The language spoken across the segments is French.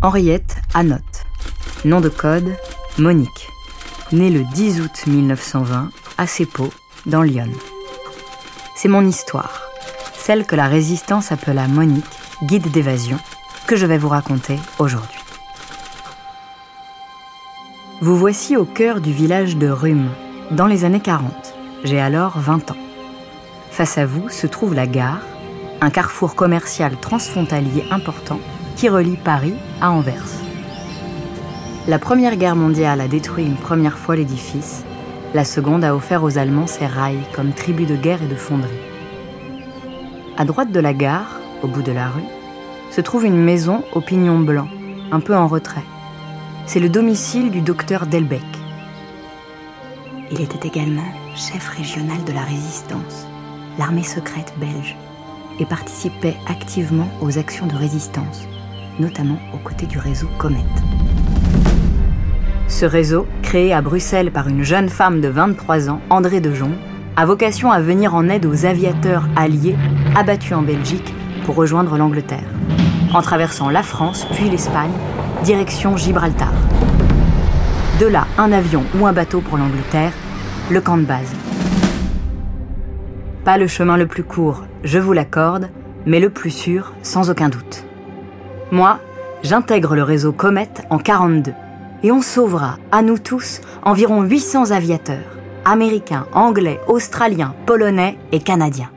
Henriette Anotte. Nom de code Monique. Née le 10 août 1920 à Cepo, dans Lyon. C'est mon histoire, celle que la résistance appela Monique, guide d'évasion, que je vais vous raconter aujourd'hui. Vous voici au cœur du village de Rhume, dans les années 40. J'ai alors 20 ans. Face à vous se trouve la gare, un carrefour commercial transfrontalier important qui relie Paris à Anvers. La Première Guerre mondiale a détruit une première fois l'édifice, la seconde a offert aux Allemands ses rails comme tribut de guerre et de fonderie. À droite de la gare, au bout de la rue, se trouve une maison au pignon blanc, un peu en retrait. C'est le domicile du docteur Delbecq. Il était également chef régional de la résistance, l'armée secrète belge, et participait activement aux actions de résistance, notamment aux côtés du réseau Comet. Ce réseau, créé à Bruxelles par une jeune femme de 23 ans, André Dejon, a vocation à venir en aide aux aviateurs alliés abattus en Belgique pour rejoindre l'Angleterre, en traversant la France puis l'Espagne, direction Gibraltar. De là, un avion ou un bateau pour l'Angleterre, le camp de base. Pas le chemin le plus court, je vous l'accorde, mais le plus sûr, sans aucun doute. Moi, j'intègre le réseau Comet en 42 et on sauvera, à nous tous, environ 800 aviateurs, américains, anglais, australiens, polonais et canadiens.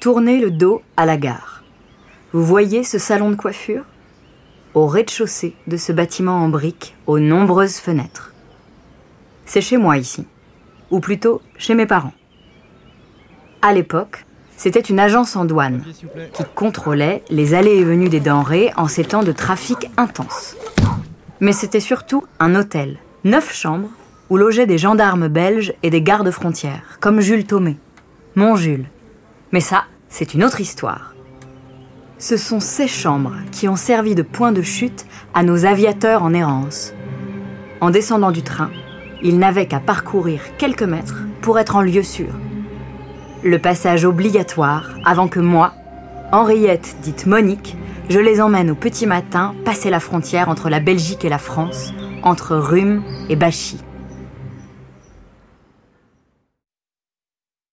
Tournez le dos à la gare. Vous voyez ce salon de coiffure? Au rez-de-chaussée de ce bâtiment en briques aux nombreuses fenêtres. C'est chez moi ici, ou plutôt chez mes parents. À l'époque, c'était une agence en douane qui contrôlait les allées et venues des denrées en ces temps de trafic intense. Mais c'était surtout un hôtel, neuf chambres, où logeaient des gendarmes belges et des gardes frontières, comme Jules Thomé, mon Jules. Mais ça, c'est une autre histoire. Ce sont ces chambres qui ont servi de point de chute à nos aviateurs en errance. En descendant du train, ils n'avaient qu'à parcourir quelques mètres pour être en lieu sûr. Le passage obligatoire avant que moi, Henriette dite Monique, je les emmène au petit matin passer la frontière entre la Belgique et la France, entre Rhume et Bachy.